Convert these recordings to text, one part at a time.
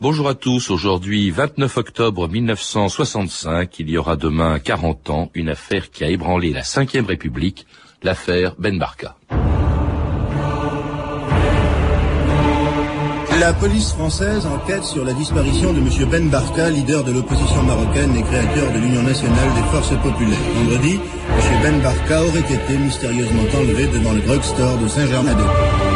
Bonjour à tous. Aujourd'hui, 29 octobre 1965, il y aura demain 40 ans une affaire qui a ébranlé la Ve République, l'affaire Ben Barka. La police française enquête sur la disparition de M. Ben Barka, leader de l'opposition marocaine et créateur de l'Union nationale des forces populaires. Vendredi, M. Ben Barka aurait été mystérieusement enlevé devant le drugstore de Saint-Germain-des-Prés.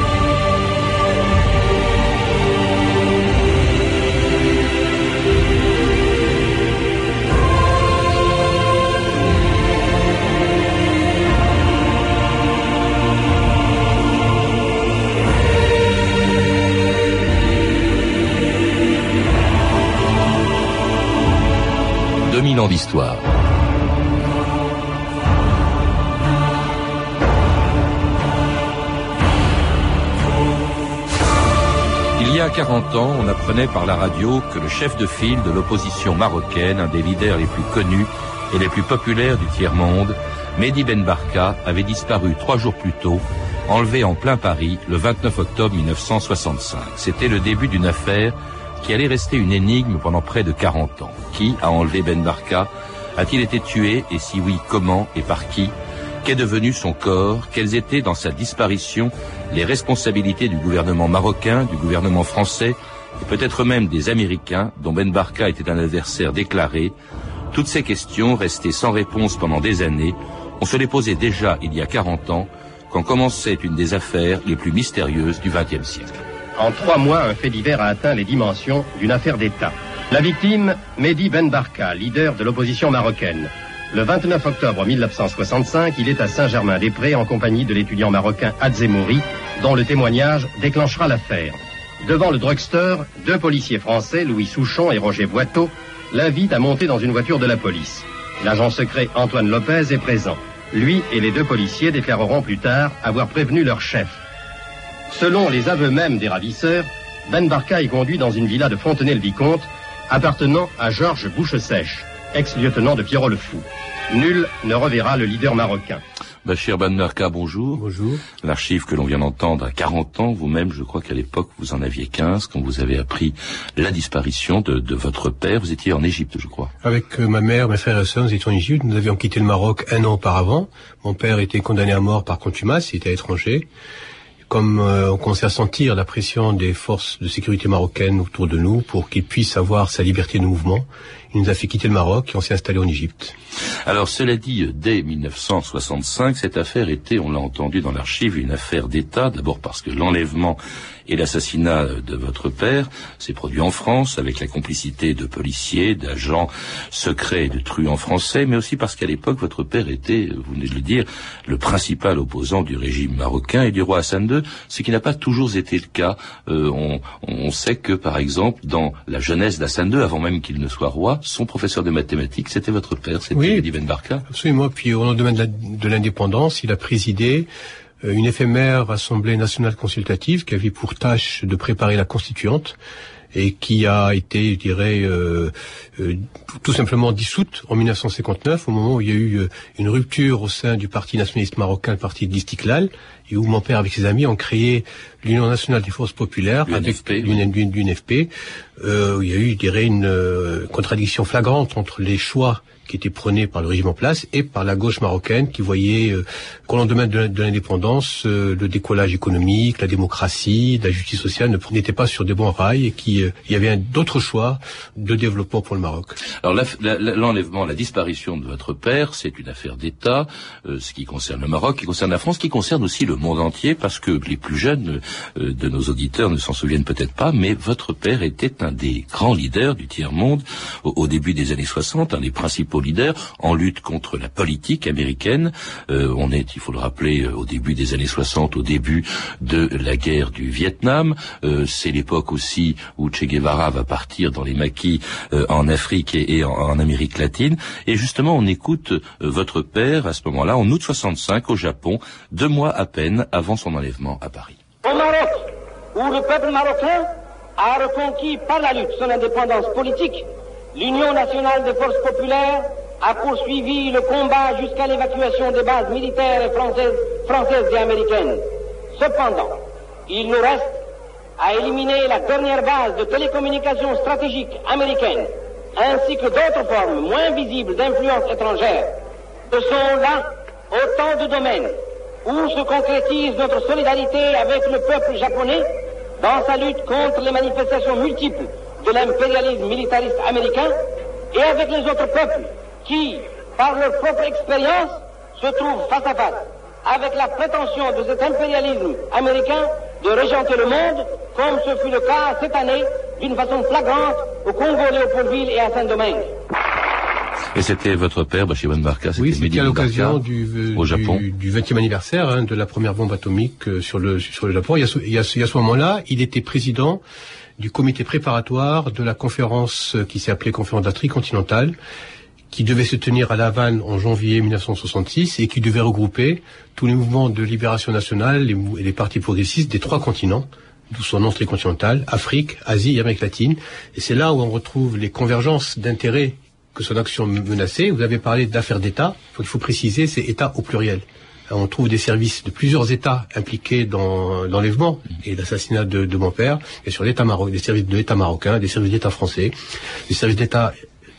2000 ans d'histoire. Il y a 40 ans, on apprenait par la radio que le chef de file de l'opposition marocaine, un des leaders les plus connus et les plus populaires du tiers-monde, Mehdi Ben Barka, avait disparu trois jours plus tôt, enlevé en plein Paris le 29 octobre 1965. C'était le début d'une affaire qui allait rester une énigme pendant près de 40 ans. Qui a enlevé Ben Barka? A-t-il été tué? Et si oui, comment? Et par qui? Qu'est devenu son corps? Quelles étaient dans sa disparition les responsabilités du gouvernement marocain, du gouvernement français et peut-être même des Américains dont Ben Barka était un adversaire déclaré? Toutes ces questions restées sans réponse pendant des années, on se les posait déjà il y a 40 ans quand commençait une des affaires les plus mystérieuses du XXe siècle. En trois mois, un fait divers a atteint les dimensions d'une affaire d'État. La victime, Mehdi Ben Barka, leader de l'opposition marocaine. Le 29 octobre 1965, il est à Saint-Germain-des-Prés en compagnie de l'étudiant marocain Adzemouri, dont le témoignage déclenchera l'affaire. Devant le drugstore, deux policiers français, Louis Souchon et Roger Boiteau, l'invitent à monter dans une voiture de la police. L'agent secret Antoine Lopez est présent. Lui et les deux policiers déclareront plus tard avoir prévenu leur chef. Selon les aveux mêmes des ravisseurs, Ben Barka est conduit dans une villa de Fontenay-le-Vicomte appartenant à Georges Bouchesèche, ex-lieutenant de Pierrot le Fou. Nul ne reverra le leader marocain. Bachir Ben Barka, bonjour. Bonjour. L'archive que l'on vient d'entendre à 40 ans, vous-même, je crois qu'à l'époque, vous en aviez 15, quand vous avez appris la disparition de, votre père. Vous étiez en Égypte, je crois. Avec euh, ma mère, mes frères et sœurs, nous étions en Égypte. Nous avions quitté le Maroc un an auparavant. Mon père était condamné à mort par contumace, il était étranger comme euh, on commençait à sentir la pression des forces de sécurité marocaines autour de nous pour qu'il puisse avoir sa liberté de mouvement, il nous a fait quitter le Maroc et on s'est installé en Égypte. Alors cela dit, dès 1965, cette affaire était, on l'a entendu dans l'archive, une affaire d'État, d'abord parce que l'enlèvement et l'assassinat de votre père s'est produit en France avec la complicité de policiers, d'agents secrets et de truands français, mais aussi parce qu'à l'époque, votre père était, vous venez de le dire, le principal opposant du régime marocain et du roi Hassan II, ce qui n'a pas toujours été le cas. Euh, on, on, sait que, par exemple, dans la jeunesse d'Hassan II, avant même qu'il ne soit roi, son professeur de mathématiques, c'était votre père, c'était oui, Ben Barka. Absolument. Puis au lendemain de l'indépendance, il a présidé euh, une éphémère assemblée nationale consultative qui avait pour tâche de préparer la constituante et qui a été, je dirais, euh, euh, tout simplement dissoute en 1959, au moment où il y a eu une rupture au sein du Parti nationaliste marocain, le Parti de l'Istiklal, et où mon père, avec ses amis, ont créé l'Union nationale des forces populaires, avec l'UNFP, euh, où il y a eu, je dirais, une contradiction flagrante entre les choix qui était prôné par le régime en place et par la gauche marocaine qui voyait euh, qu'au lendemain de, l'indépendance, euh, le décollage économique, la démocratie, la justice sociale ne n'étaient pas sur des bons rails et qu'il euh, y avait d'autres choix de développement pour le Maroc. Alors l'enlèvement, la, disparition de votre père, c'est une affaire d'État, ce qui concerne le Maroc, qui concerne la France, qui concerne aussi le monde entier, parce que les plus jeunes de nos auditeurs ne s'en souviennent peut-être pas, mais votre père était un des grands leaders du tiers-monde au début des années 60, un des principaux en lutte contre la politique américaine. Euh, on est, il faut le rappeler, euh, au début des années 60, au début de la guerre du Vietnam. Euh, c'est l'époque aussi où Che Guevara va partir dans les maquis en Afrique et, en, Amérique latine. Et justement, on écoute votre père à ce moment-là, en août 65, au Japon, deux mois à peine avant son enlèvement à Paris. l'Union nationale des forces populaires a poursuivi le combat jusqu'à l'évacuation des bases militaires françaises, et américaines. Cependant, il nous reste a éliminé la dernière base de télécommunications stratégiques américaines, ainsi que d'autres formes moins visibles d'influence étrangère, ce sont là autant de domaines où se concrétise notre solidarité avec le peuple japonais dans sa lutte contre les manifestations multiples de l'impérialisme militariste américain et avec les autres peuples qui, par leur propre expérience, se trouvent face à face avec la prétention de cet impérialisme américain de régenter le monde, comme ce fut le cas cette année d'une façon flagrante au Congo, Léopoldville et à Saint-Domingue. Et c'était votre père, Bachir Ben Barka, Oui, c'était à l'occasion du, au Japon. du, 20e anniversaire hein, de la première bombe atomique euh, sur le, sur le Japon. Il y a, il y a, il y a ce moment-là, il était président du comité préparatoire de la conférence euh, qui s'est appelée Conférence d'Afrique continentale, qui devait se tenir à La Havane en janvier 1966 et qui devait regrouper tous les mouvements de libération nationale et les partis progressistes des trois continents, d'où son nom tricontinental, Afrique, Asie et Amérique latine. Et c'est là où on retrouve les convergences d'intérêts que son action menaçait. Vous avez parlé d'affaires d'État. Il faut préciser, c'est État au pluriel. On trouve des services de plusieurs États impliqués dans l'enlèvement et l'assassinat de, mon père, et sur l'État marocain, des services de l'État marocain, des services d'État français, des services d'État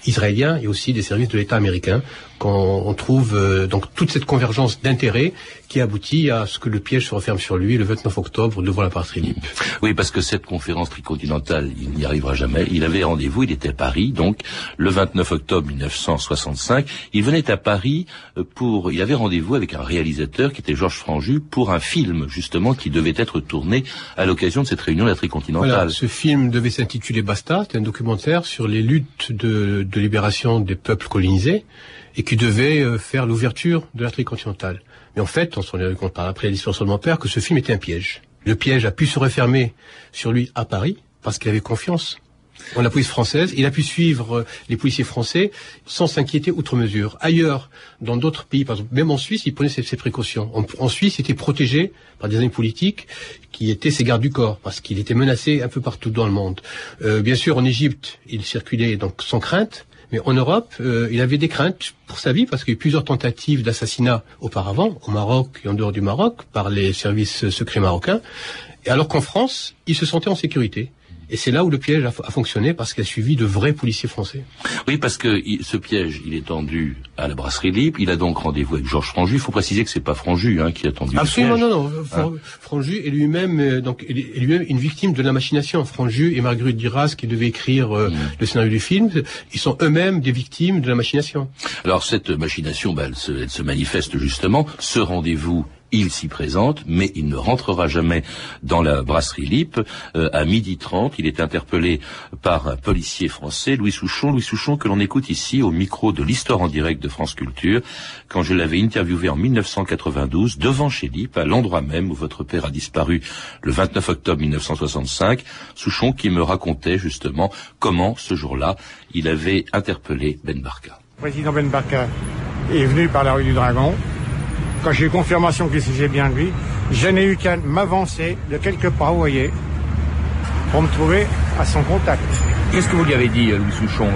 israéliens et aussi des services de l'État américain qu'on trouve euh, donc toute cette convergence d'intérêts qui aboutit à ce que le piège se referme sur lui le 29 octobre devant la libre. Oui, parce que cette conférence tricontinentale, il n'y arrivera jamais. Il avait rendez-vous, il était à Paris, donc le 29 octobre 1965. Il venait à Paris euh, pour, il avait rendez-vous avec un réalisateur qui était Georges Franju pour un film justement qui devait être tourné à l'occasion de cette réunion de la tricontinentale. Voilà, ce film devait s'intituler Basta, c'était un documentaire sur les luttes de, de libération des peuples colonisés et qui devait euh, faire l'ouverture de la tricontinentale. Mais en fait, on s'en est rendu compte après la disparition de mon père que ce film était un piège. Le piège a pu se refermer sur lui à Paris parce qu'il avait confiance en la police française. Il a pu suivre euh, les policiers français sans s'inquiéter outre mesure. Ailleurs, dans d'autres pays, par exemple, même en Suisse, il prenait ses, précautions. En, Suisse, il était protégé par des amis politiques qui étaient ses gardes du corps, parce qu'il était menacé un peu partout dans le monde. Euh, bien sûr, en Égypte, il circulait donc sans crainte. Mais en Europe, euh, il avait des craintes pour sa vie parce qu'il y a eu plusieurs tentatives d'assassinat auparavant, au Maroc et en dehors du Maroc, par les services secrets marocains. Et alors qu'en France, il se sentait en sécurité. Et c'est là où le piège a, fonctionné parce qu'il a suivi de vrais policiers français. Oui, parce que ce piège, il est tendu à la brasserie libre. Il a donc rendez-vous avec Georges Franju. Il faut préciser que c'est pas Franju hein, qui a tendu Absolument, le piège. non, non. Hein Franju est lui-même euh, donc est lui-même une victime de la machination. Franju et Marguerite Duras qui devaient écrire euh, mm. le scénario du film, ils sont eux-mêmes des victimes de la machination. Alors cette machination, bah, elle, se, elle se manifeste justement. Ce rendez-vous il s'y présente, mais il ne rentrera jamais dans la brasserie Lippe. Euh, à midi 30, il est interpellé par un policier français, Louis Souchon. Louis Souchon que l'on écoute ici au micro de l'Histoire en direct de France Culture, quand je l'avais interviewé en 1992, devant chez Lippe, à l'endroit même où votre père a disparu le 29 octobre 1965. Souchon qui me racontait justement comment, ce jour-là, il avait interpellé Ben Barka. Président Ben Barka est venu par la rue du Dragon quand j'ai eu confirmation qu'il s'agissait bien de lui, je n'ai eu qu'à m'avancer de quelques pas, vous voyez, pour me trouver à son contact. Qu'est-ce que vous lui avez dit, Louis Souchon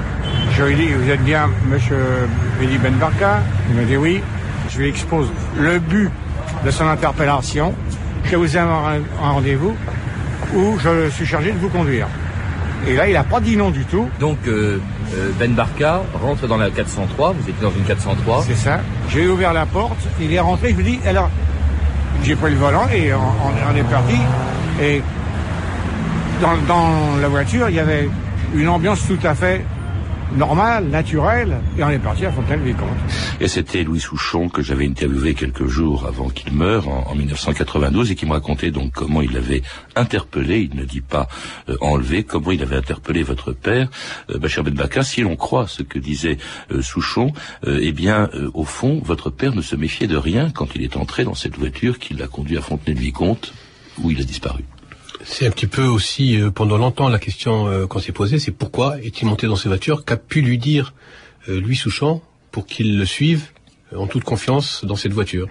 Je lui ai dit, vous êtes bien monsieur Béli Ben Barka Il m'a dit oui. Je lui expose le but de son interpellation, que vous avez un rendez-vous où je suis chargé de vous conduire. Et là, il n'a pas dit non du tout. Donc, euh, euh, Ben Barka rentre dans la 403. Vous étiez dans une 403. C'est ça. J'ai ouvert la porte. Il est rentré. Je lui dis, alors, j'ai pris le volant et on, est parti. Et dans, dans la voiture, il y avait une ambiance tout à fait normal, naturel, et on est parti à Fontaine-Vicomte. Et c'était Louis Souchon que j'avais interviewé quelques jours avant qu'il meure, en, 1992, et qui me racontait donc comment il avait interpellé, il ne dit pas euh, enlevé, comment il avait interpellé votre père, euh, Bachar Si l'on croit ce que disait euh, Souchon, euh, eh bien, au fond, votre père ne se méfiait de rien quand il est entré dans cette voiture qui l'a conduit à Fontenay-le-Vicomte, où il a disparu. C'est un petit peu aussi, euh, pendant longtemps, la question euh, qu'on s'est posée, c'est pourquoi est-il monté dans ces voitures? Qu'a pu lui dire euh, Louis Souchon pour qu'il le suive en toute confiance dans cette voiture?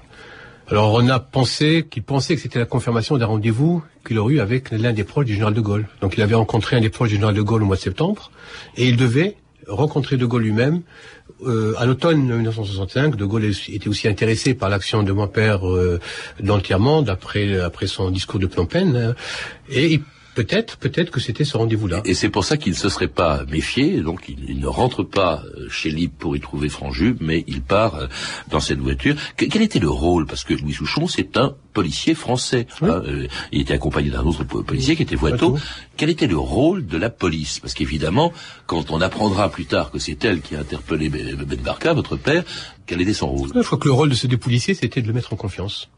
Alors on a pensé qu'il pensait que c'était la confirmation d'un rendez-vous qu'il aurait eu avec l'un des proches du général de Gaulle. Donc il avait rencontré un des proches du général de Gaulle au mois de septembre, et il devait rencontrer de Gaulle lui-même euh, à l'automne 1965, De Gaulle était aussi intéressé par l'action de mon père euh, le tiers-monde après, après son discours de Phnom hein. et Peut-être, peut-être que c'était ce rendez-vous-là. Et c'est pour ça qu'il ne se serait pas méfié, donc il, ne rentre pas euh, chez Libre pour y trouver Franjub, mais il part euh, dans cette voiture. quel était le rôle? Parce que Louis Souchon, c'est un policier français. Hein, euh, il était accompagné d'un autre policier qui était Voitot. Quel était le rôle de la police? Parce qu'évidemment, quand on apprendra plus tard que c'est elle qui a interpellé Ben Barka, votre père, quel était son rôle? Je crois que le rôle de ces deux policiers, c'était de le mettre en confiance.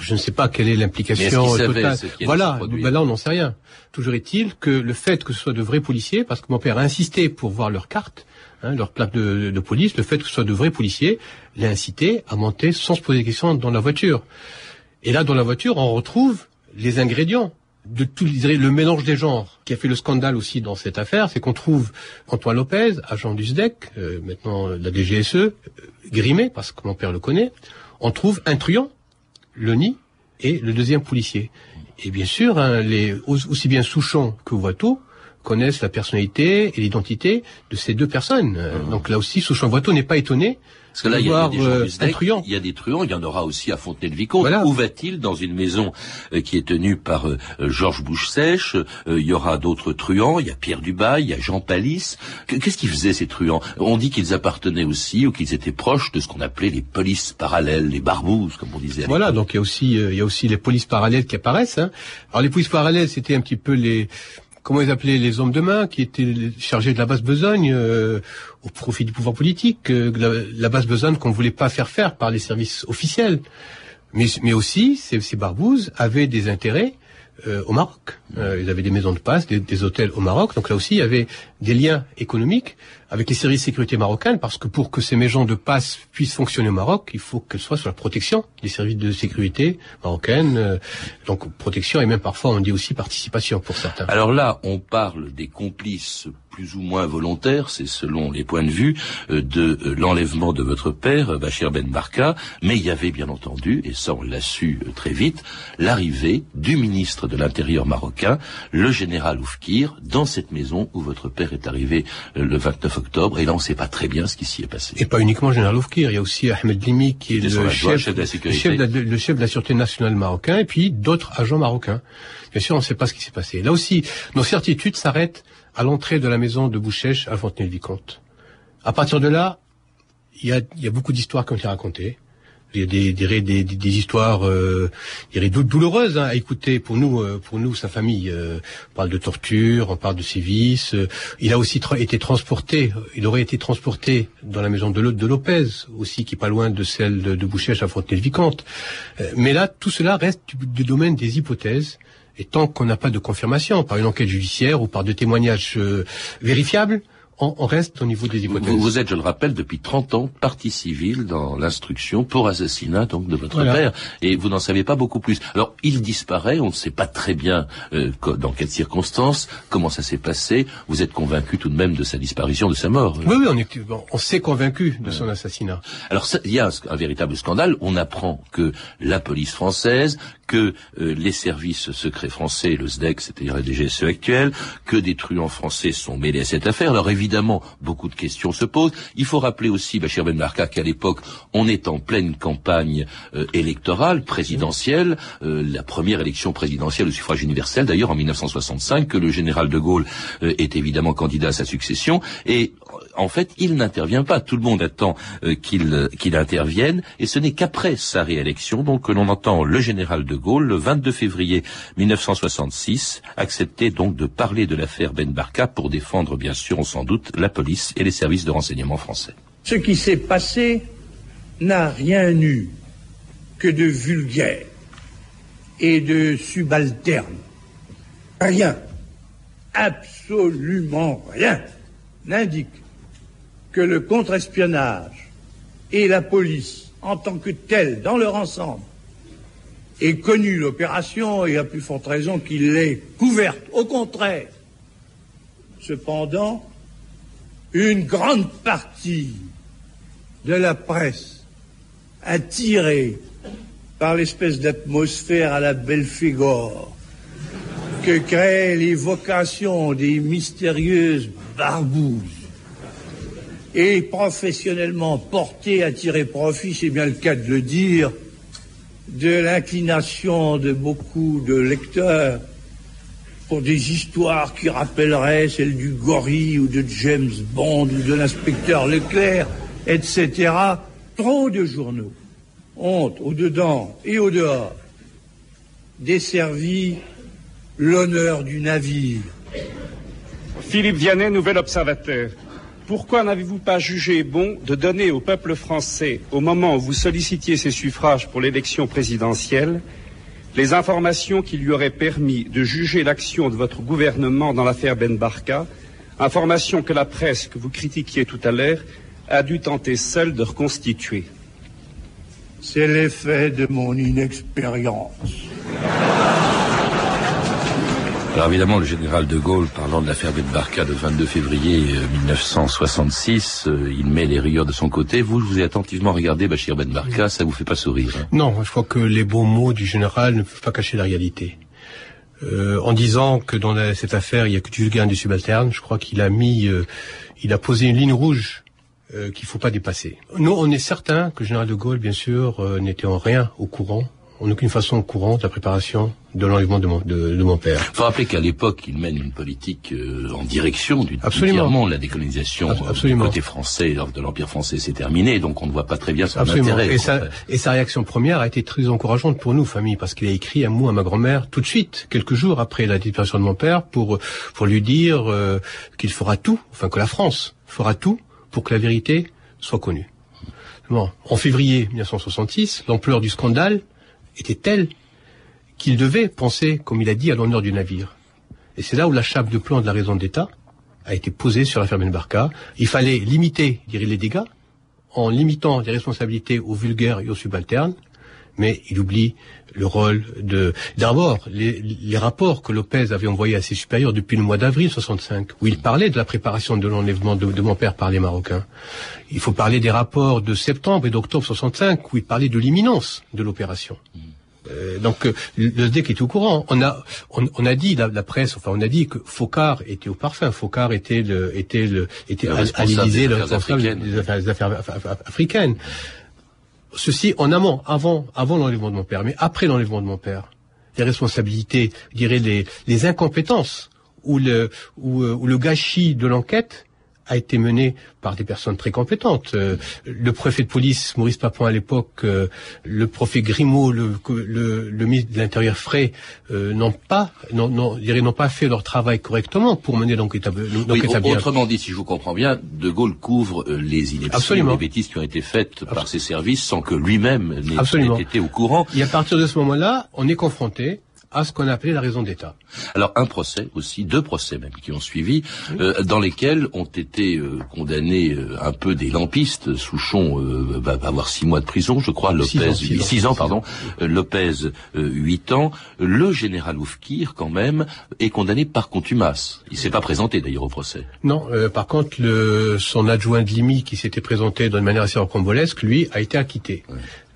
Je ne sais pas quelle est l'implication totale. Voilà, ben là on n'en sait rien. Toujours est-il que le fait que ce soit de vrais policiers, parce que mon père a insisté pour voir leur carte, hein, leur plaque de, police, le fait que ce soit de vrais policiers l'a incité à monter sans se poser des questions dans la voiture. Et là, dans la voiture, on retrouve les ingrédients de tout le mélange des genres qui a fait le scandale aussi dans cette affaire, c'est qu'on trouve Antoine Lopez, agent du SDEC, euh, maintenant la DGSE, euh, grimé, parce que mon père le connaît, on trouve un truand, le nid, et le deuxième policier. Et bien sûr, hein, les, aussi bien Souchon que Voitot connaissent la personnalité et l'identité de ces deux personnes. Mmh. Donc là aussi, Souchon Voitot n'est pas étonné parce que là, il y, a, des euh, il y a des truands, il y en aura aussi à Fontenay-le-Vicomte. Où va-t-il dans une maison euh, qui est tenue par euh, Georges Bouche-Sèche Il y aura d'autres truands, il y a Pierre Dubail, il y a Jean Palis. Qu'est-ce qu'ils faisaient ces truands? On dit qu'ils appartenaient aussi ou qu'ils étaient proches de ce qu'on appelait les polices parallèles, les barbouzes, comme on disait. Voilà, donc il y a aussi il y a aussi les polices parallèles qui apparaissent. Hein. Alors les polices parallèles, c'était un petit peu les comment ils appelaient les hommes de main qui étaient chargés de la basse besogne euh, au profit du pouvoir politique, euh, la, basse besogne qu'on ne voulait pas faire faire par les services officiels. Mais, aussi, ces, ces barbouzes avaient des intérêts euh, au Maroc. Euh, ils avaient des maisons de passe, des, hôtels au Maroc. Donc là aussi, il y avait des liens économiques avec les services de sécurité marocains, parce que pour que ces maisons de passe puissent fonctionner au Maroc, il faut qu'elles soient sous la protection des services de sécurité marocaines. Euh, donc protection et même parfois on dit aussi participation pour certains. Alors là, on parle des complices plus ou moins volontaire, c'est selon les points de vue, euh, de euh, l'enlèvement de votre père, Bachir Ben Barka, mais il y avait bien entendu, et ça on l'a su très vite, l'arrivée du ministre de l'Intérieur marocain, le général Oufkir, dans cette maison où votre père est arrivé le 29 octobre, et là on ne sait pas très bien ce qui s'y est passé. Et pas uniquement général Oufkir, il y a aussi Ahmed Limi qui est le chef, de la sécurité. le chef de la sûreté nationale marocain, et puis d'autres agents marocains. Bien sûr, on ne sait pas ce qui s'est passé. Là aussi, nos certitudes s'arrêtent à l'entrée de la maison de Bouchèche à Fontenay-le-Vicomte. À partir de là, il y a, beaucoup d'histoires qui ont été racontées. Il y a des, des, des, histoires euh, douloureuses hein, à écouter pour nous, euh, pour nous, sa famille. Euh, on parle de torture, on parle de sévices. il a aussi été transporté, il aurait été transporté dans la maison de, de Lopez, aussi qui est pas loin de celle de, de Bouchèche à Fontenay-le-Vicomte. mais là, tout cela reste du domaine des hypothèses et tant qu'on n'a pas de confirmation par une enquête judiciaire ou par des témoignages euh, vérifiables, on, reste au niveau des hypothèses. Vous, êtes, je le rappelle, depuis 30 ans partie civile dans l'instruction pour assassinat donc de votre père, et vous n'en savez pas beaucoup plus. Alors, il disparaît, on ne sait pas très bien euh, dans quelles circonstances, comment ça s'est passé. Vous êtes convaincu tout de même de sa disparition, de sa mort Oui, oui, on, est, on s'est convaincu de son assassinat. Alors, il y a un, véritable scandale. On apprend que la police française, que euh, les services secrets français, le SDEC, c'est-à-dire la DGSE actuelle, que des truands français sont mêlés à cette affaire. Alors évidemment, beaucoup de questions se posent. Il faut rappeler aussi, Bachir Ben Marka, qu'à l'époque, on est en pleine campagne euh, électorale, présidentielle, euh, la première élection présidentielle au suffrage universel, d'ailleurs en 1965, que le général de Gaulle euh, est évidemment candidat à sa succession, et en fait, il n'intervient pas. Tout le monde attend qu'il qu'il intervienne, et ce n'est qu'après sa réélection, donc, que l'on entend le général de Gaulle, le 22 février 1966, accepter donc de parler de l'affaire Ben Barka pour défendre, bien sûr, s'en doute, la police et les services de renseignement français. Ce qui s'est passé n'a rien eu que de vulgaire et de subalterne. Rien, absolument rien, n'indique que le contre-espionnage et la police, en tant que tels, dans leur ensemble, aient connu l'opération et à plus forte raison qu'il l'ait couverte. Au contraire, cependant, une grande partie de la presse, attirée par l'espèce d'atmosphère à la Belphégor que créent l'évocation des mystérieuses barbouzes, et professionnellement portée à tirer profit, c'est bien le cas de le dire, de l'inclination de beaucoup de lecteurs pour des histoires qui rappelleraient celles du gorille ou de James Bond ou de l'inspecteur Leclerc, etc. Trop de journaux ont, au-dedans et au-dehors, desservi l'honneur du navire. Philippe Vianney, nouvel observateur. Pourquoi n'avez-vous pas jugé bon de donner au peuple français, au moment où vous sollicitiez ses suffrages pour l'élection présidentielle, les informations qui lui auraient permis de juger l'action de votre gouvernement dans l'affaire Ben Barka, informations que la presse que vous critiquiez tout à l'heure a dû tenter seule de reconstituer? C'est l'effet de mon inexpérience. Alors évidemment, le général de Gaulle, parlant de l'affaire Ben Barka le 22 février 1966, euh, euh, il met les rigueurs de son côté. Vous, vous ai attentivement regardé Bachir Ben Barka, ça vous fait pas sourire hein? Non, je crois que les beaux mots du général ne peuvent pas cacher la réalité. Euh, en disant que dans cette affaire, il y a que du et du subalterne, je crois qu'il a mis, euh, il a posé une ligne rouge euh, qu'il faut pas dépasser. Nous, on est certain que le général de Gaulle, bien sûr, n'était en rien au courant en aucune façon courante la préparation de l'enlèvement de mon, de, de mon père. Il faut rappeler qu'à l'époque, il mène une politique euh, en direction du Absolument. la décolonisation Ab- absolument. euh, du côté français de l'Empire français s'est terminée, donc on ne voit pas très bien son Absolument. intérêt. Et sa, et sa réaction première a été très encourageante pour nous, famille, parce qu'il a écrit un mot à ma grand-mère tout de suite, quelques jours après la disparition de mon père, pour, pour lui dire euh, qu'il fera tout, enfin que la France fera tout pour que la vérité soit connue. Bon. En février 1966, l'ampleur du scandale était telle qu'il devait penser, comme il a dit, à l'honneur du navire. Et c'est là où la chape de plomb de la raison d'État a été posée sur l'affaire Barka. Il fallait limiter, je dirais, les dégâts en limitant les responsabilités aux vulgaires et aux subalternes, mais il oublie le rôle de... D'abord, les, les rapports que Lopez avait envoyés à ses supérieurs depuis le mois d'avril 65, où il parlait de la préparation de l'enlèvement de, de mon père par les Marocains. Il faut parler des rapports de septembre et d'octobre 65, où il parlait de l'imminence de l'opération. Euh, donc euh, le SDEC est au courant. On a on, on a dit la, la presse, enfin on a dit que Focard était au parfum. Focard était le était le était Le à, responsable des affaires des des africaines. Ceci en amont, avant avant l'enlèvement de mon père, mais après l'enlèvement de mon père, les responsabilités, je dirais les incompétences euh, ou le gâchis de l'enquête a été mené par des personnes très compétentes. Euh, le préfet de police, Maurice Papon à l'époque, euh, le préfet Grimaud, le, le, le ministre de l'Intérieur Frey, euh, n'ont pas, n'ont, n'ont- je dirais, n'ont pas fait leur travail correctement pour mener l'enquête à, Oui, autrement dit, si je vous comprends bien, De Gaulle couvre euh, les inepties, les bêtises qui ont été faites par ses services sans que lui-même n'ait été au courant. Et à partir de ce moment-là, on est confronté à ce qu'on a appelé la raison d'État. Alors un procès aussi, deux procès même qui ont suivi, euh, dans lesquels ont été euh, condamnés euh, un peu des lampistes. Souchon euh, va avoir six mois de prison, je crois. Six Lopez ans, six ans. six ans, pardon. Euh, Lopez euh, huit ans. Le général Oufkir quand même est condamné par contumace. Il s'est pas présenté d'ailleurs au procès. Non, euh, par contre, le, son adjoint de Limi, qui s'était présenté d'une manière assez rocambolesque, lui, a été acquitté.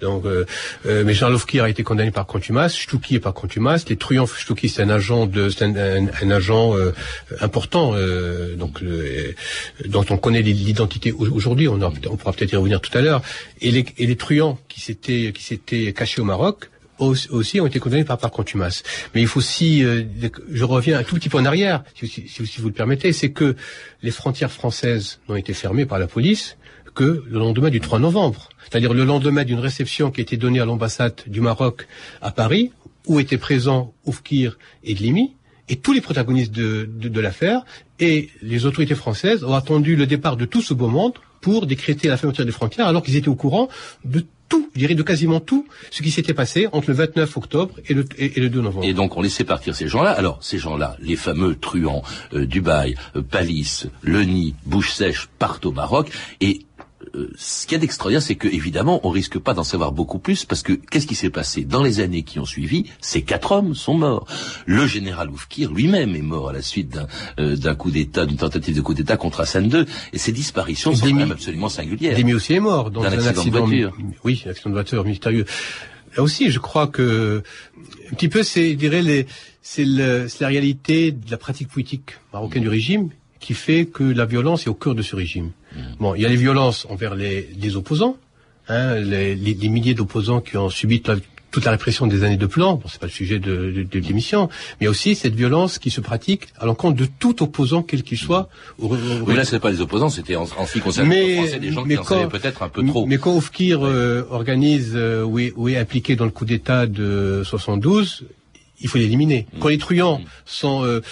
Donc, euh, euh, mais Jean Lofkir a été condamné par contumace, Stouki est par contumace. Les Triomphes, Stouki, c'est un agent de, c'est un, agent euh, important, euh, donc euh, dont on connaît l'identité au- aujourd'hui. On, aura pourra peut-être y revenir tout à l'heure. Et les, et les truands qui s'étaient cachés au Maroc aussi, ont été condamnés par, par contumace. Mais il faut aussi, je reviens un tout petit peu en arrière, si, vous le permettez, c'est que les frontières françaises n'ont été fermées par la police que le lendemain du 3 novembre. C'est-à-dire le lendemain d'une réception qui a été donnée à l'ambassade du Maroc à Paris, où étaient présents Oufkir et Glimi, et tous les protagonistes de, l'affaire, et les autorités françaises ont attendu le départ de tout ce beau monde pour décréter la fermeture des frontières, alors qu'ils étaient au courant de tout, je dirais de quasiment tout, ce qui s'était passé entre le 29 octobre et le, et, et le 2 novembre. Et donc on laissait partir ces gens-là. Alors ces gens-là, les fameux truands, euh, Dubaï, euh, Palice, Leni, Bouche Sèche, partent au Maroc et ce qu'il y a d'extraordinaire, c'est que évidemment, on risque pas d'en savoir beaucoup plus parce que qu'est-ce qui s'est passé dans les années qui ont suivi? Ces quatre hommes sont morts. Le général Oufkir lui-même est mort à la suite d'un euh, coup d'État, d'une tentative de coup d'État contre Hassan II. Et ces disparitions sont quand même absolument singulières. Demi aussi est mort dans un accident de voiture. oui, un accident de voiture mystérieux. Là aussi, je crois que un petit peu, c'est, je dirais, les, c'est, le- c'est la réalité de la pratique politique marocaine du régime qui fait que la violence est au cœur de ce régime. Bon, il y a les violences envers les, les opposants, hein, les, les- les milliers d'opposants qui ont subi toute la, répression des années de plan, bon, c'est pas le sujet de, de, de l'émission, mais aussi cette violence qui se pratique à l'encontre de tout opposant, quel qu'il soit. Au, oui, là, c'est pas les opposants, c'était en, en ce qui concerne Français, des gens qui en savaient peut-être un peu trop. Mais quand Oufkir euh, organise euh, ou, est, ou, est, impliqué dans le coup d'État de 72, il faut l'éliminer. Mmh. Quand les truands mmh. sont euh,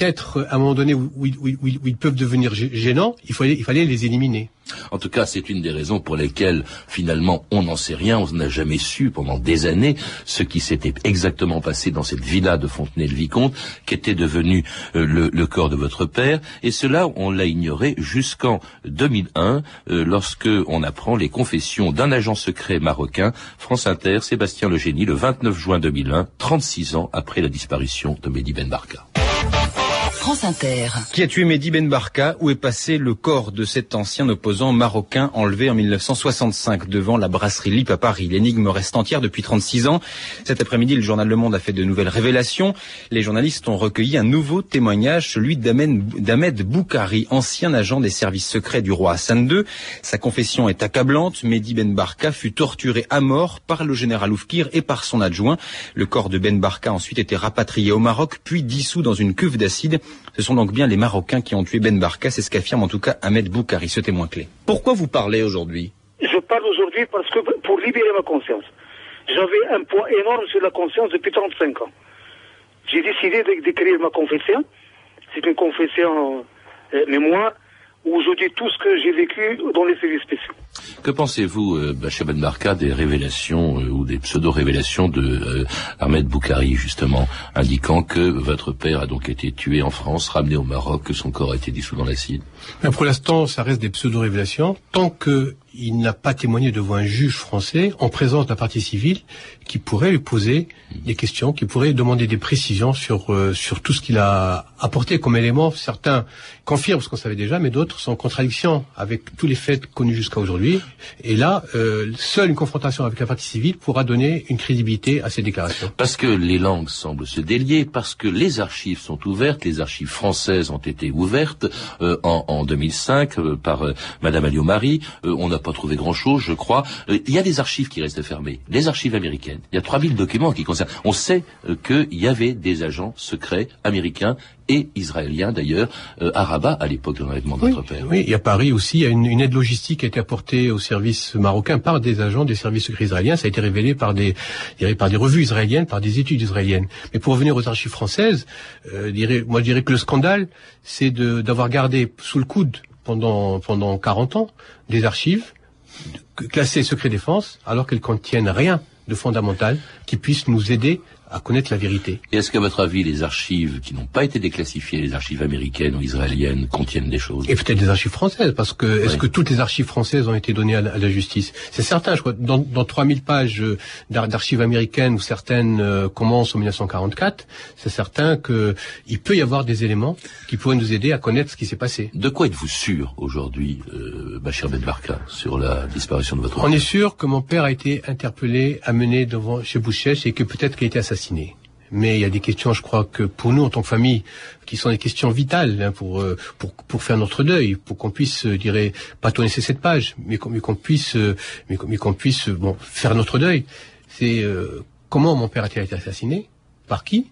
peut-être à un moment donné où, ils peuvent devenir gênants, il fallait, les éliminer. En tout cas, c'est une des raisons pour lesquelles, finalement, on n'en sait rien, on n'a jamais su pendant des années ce qui s'était exactement passé dans cette villa de Fontenay-le-Vicomte, qui était devenu euh, le, le, corps de votre père, et cela, on l'a ignoré jusqu'en 2001, euh, lorsque on apprend les confessions d'un agent secret marocain, France Inter, Sébastien Legénie, le 29 juin 2001, 36 ans après la disparition de Mehdi Ben Barka. Qui a tué Mehdi Ben Barka Où est passé le corps de cet ancien opposant marocain enlevé en 1965 devant la brasserie Lip à Paris? L'énigme reste entière depuis 36 ans. Cet après-midi, le journal Le Monde a fait de nouvelles révélations. Les journalistes ont recueilli un nouveau témoignage, celui d'Ahmed Boukari, ancien agent des services secrets du roi Hassan II. Sa confession est accablante. Mehdi Ben Barka fut torturé à mort par le général Oufkir et par son adjoint. Le corps de Ben Barka a ensuite été rapatrié au Maroc, puis dissous dans une cuve d'acide. Ce sont donc bien les Marocains qui ont tué Ben Barka, c'est ce qu'affirme en tout cas Ahmed Boukari, ce témoin clé. Pourquoi vous parlez aujourd'hui? Je parle aujourd'hui parce que pour libérer ma conscience. J'avais un poids énorme sur la conscience depuis 35 ans. J'ai décidé d'écrire ma confession. C'est une confession euh, mémoire où je dis tout ce que j'ai vécu dans les services spéciaux. Que pensez-vous, euh, Bachir Ben Barka, des révélations euh, ou des pseudo-révélations de euh, Ahmed Boukari, justement, indiquant que votre père a donc été tué en France, ramené au Maroc, que son corps a été dissous dans l'acide? Pour l'instant, ça reste des pseudo-révélations. Tant que il n'a pas témoigné devant un juge français en présence d'un parti civil qui pourrait lui poser des questions, qui pourrait demander des précisions sur euh, sur tout ce qu'il a apporté comme élément. Certains confirment ce qu'on savait déjà, mais d'autres sont en contradiction avec tous les faits connus jusqu'à aujourd'hui. Et là, euh, seule une confrontation avec un parti civil pourra donner une crédibilité à ces déclarations. Parce que les langues semblent se délier, parce que les archives sont ouvertes, les archives françaises ont été ouvertes euh, en, en, 2005 euh, par euh, Madame Alliot-Marie. on n'a pas trouvé grand-chose, je crois. Il y a des archives qui restent fermées, les archives américaines. Il y a 3000 documents qui concernent. On sait qu'il y avait des agents secrets américains et israéliens d'ailleurs euh, à Rabat à l'époque de l'enlèvement de oui, notre père. Oui, et à Paris aussi, il y a une, une, aide logistique qui a été apportée au service marocain par des agents des services secrets israéliens. Ça a été révélé par des, par des revues israéliennes, par des études israéliennes. Mais pour revenir aux archives françaises, euh, dirais, moi je dirais que le scandale, c'est d'avoir gardé sous le coude pendant, pendant 40 ans des archives classées secret défense alors qu'elles contiennent rien de fondamental qui puisse nous aider à connaître la vérité. Et est-ce qu'à votre avis, les archives qui n'ont pas été déclassifiées, les archives américaines ou israéliennes, contiennent des choses? Et peut-être des archives françaises, parce que est-ce que toutes les archives françaises ont été données à la, à la justice? C'est certain, je crois, dans, dans 3000 pages euh, d'archives américaines où certaines euh, commencent en 1944, c'est certain qu'il peut y avoir des éléments qui pourraient nous aider à connaître ce qui s'est passé. De quoi êtes-vous sûr aujourd'hui, euh, Bachir Ben Barka, sur la disparition de votre On est sûr que mon père a été interpellé, amené devant chez Bouchèche et que peut-être qu'il a été assassiné Mais il y a des questions, je crois que pour nous en tant que famille, qui sont des questions vitales hein, pour, pour pour faire notre deuil, pour qu'on puisse, je dirais, pas tourner ces sept pages, mais qu'on puisse, mais qu'on puisse, bon, faire notre deuil. C'est euh, comment mon père a-t-il été assassiné, par qui,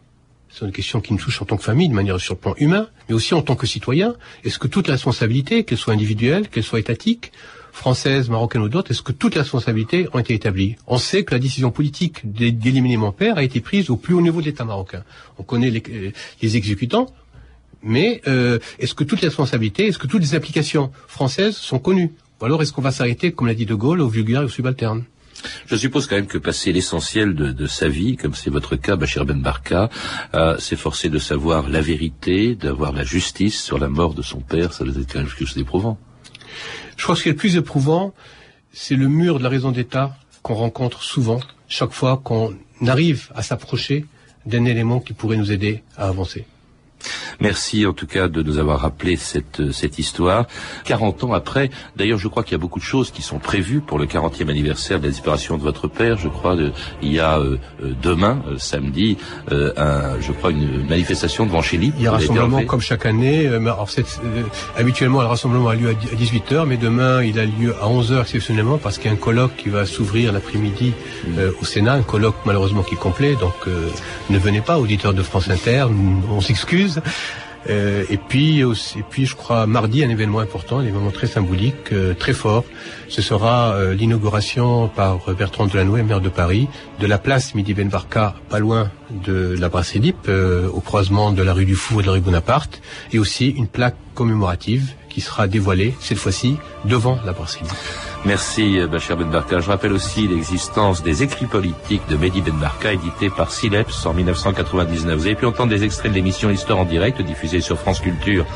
ce sont des questions qui nous touchent en tant que famille, de manière sur le plan humain, mais aussi en tant que citoyen. Est-ce que toute responsabilité, qu'elle soit individuelle, qu'elle soit étatique, française, marocaine ou d'autres, est-ce que toutes les responsabilités ont été établies? On sait que la décision politique d'éliminer mon père a été prise au plus haut niveau de l'État marocain. On connaît les, les exécutants, mais euh, est-ce que toutes les responsabilités, est-ce que toutes les applications françaises sont connues? Ou alors est-ce qu'on va s'arrêter, comme l'a dit De Gaulle, au vulgaire et au subalterne? Je suppose quand même que passer l'essentiel de, sa vie, comme c'est votre cas, Bachir Ben Barka, euh, s'efforcer de savoir la vérité, d'avoir la justice sur la mort de son père, ça doit être quand même quelque chose. Je crois que ce qui est le plus éprouvant, c'est le mur de la raison d'État qu'on rencontre souvent, chaque fois qu'on arrive à s'approcher d'un élément qui pourrait nous aider à avancer. Merci en tout cas de nous avoir rappelé cette, cette histoire. 40 ans après, d'ailleurs je crois qu'il y a beaucoup de choses qui sont prévues pour le 40e anniversaire de la disparition de votre père. Je crois de, il y a euh, euh, demain, euh, samedi, un, je crois une manifestation devant Chili. Il y a un rassemblement comme chaque année. Alors, habituellement, le rassemblement a lieu à 18h, mais demain il a lieu à 11h exceptionnellement parce qu'il y a un colloque qui va s'ouvrir l'après-midi mm. au Sénat, un colloque malheureusement qui est complet. Donc ne venez pas, auditeurs de France Inter, on s'excuse. Euh, et puis aussi, et puis je crois mardi un événement important, un événement très symbolique, euh, très fort. Ce sera euh, l'inauguration par Bertrand Delanoë, maire de Paris, de la place Midi Ben Barka, pas loin de la Brasserie au croisement de la rue du Fou et de la rue Bonaparte, et aussi une plaque commémorative qui sera dévoilée cette fois-ci devant la Brasserie Merci euh, Bachir Ben Barka. Je rappelle aussi l'existence des écrits politiques de Mehdi Ben Barka, édité par Sileps en 1999. Vous avez pu entendre des extraits de l'émission L'Histoire en direct, diffusée sur France Culture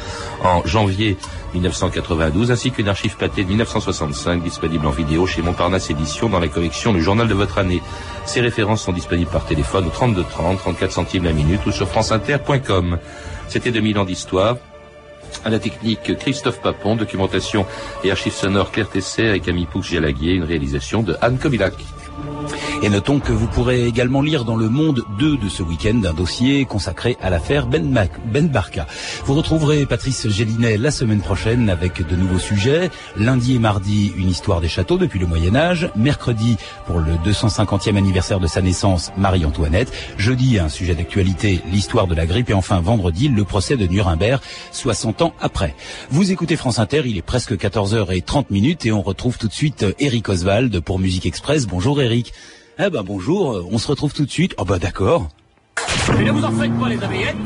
en janvier 1992, ainsi qu'une archive pâtée de 1965, disponible en vidéo chez Montparnasse Éditions dans la collection Le Journal de votre année. Ces références sont disponibles par téléphone au 32 30, 34 centimes la minute ou sur franceinter.com. C'était 2000 ans d'histoire. À la technique, Christophe Papon, documentation et archives sonores Claire Tesser avec Camille Poux-Jalaguier, une réalisation de Anne Kobilac. Et notons que vous pourrez également lire dans Le Monde 2 de ce week-end un dossier consacré à l'affaire Ben, ben Barka. Vous retrouverez Patrice Gélinet la semaine prochaine avec de nouveaux sujets. Lundi et mardi, une histoire des châteaux depuis le Moyen Âge. Mercredi, pour le 250e anniversaire de sa naissance, Marie-Antoinette. Jeudi, un sujet d'actualité, l'histoire de la grippe. Et enfin, vendredi, le procès de Nuremberg, 60 ans après. Vous écoutez France Inter, il est presque 14h30 minutes et on retrouve tout de suite Eric Oswald pour Musique Express. Bonjour Eric. Eh ben bonjour, on se retrouve tout de suite. Oh bah d'accord. Mais ne vous en faites pas les abeillettes,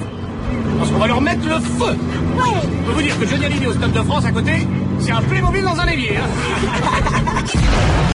parce qu'on va leur mettre le feu. Je peux vous dire que Johnny Hallyday au Stade de France à côté, c'est un Playmobil dans un évier. Hein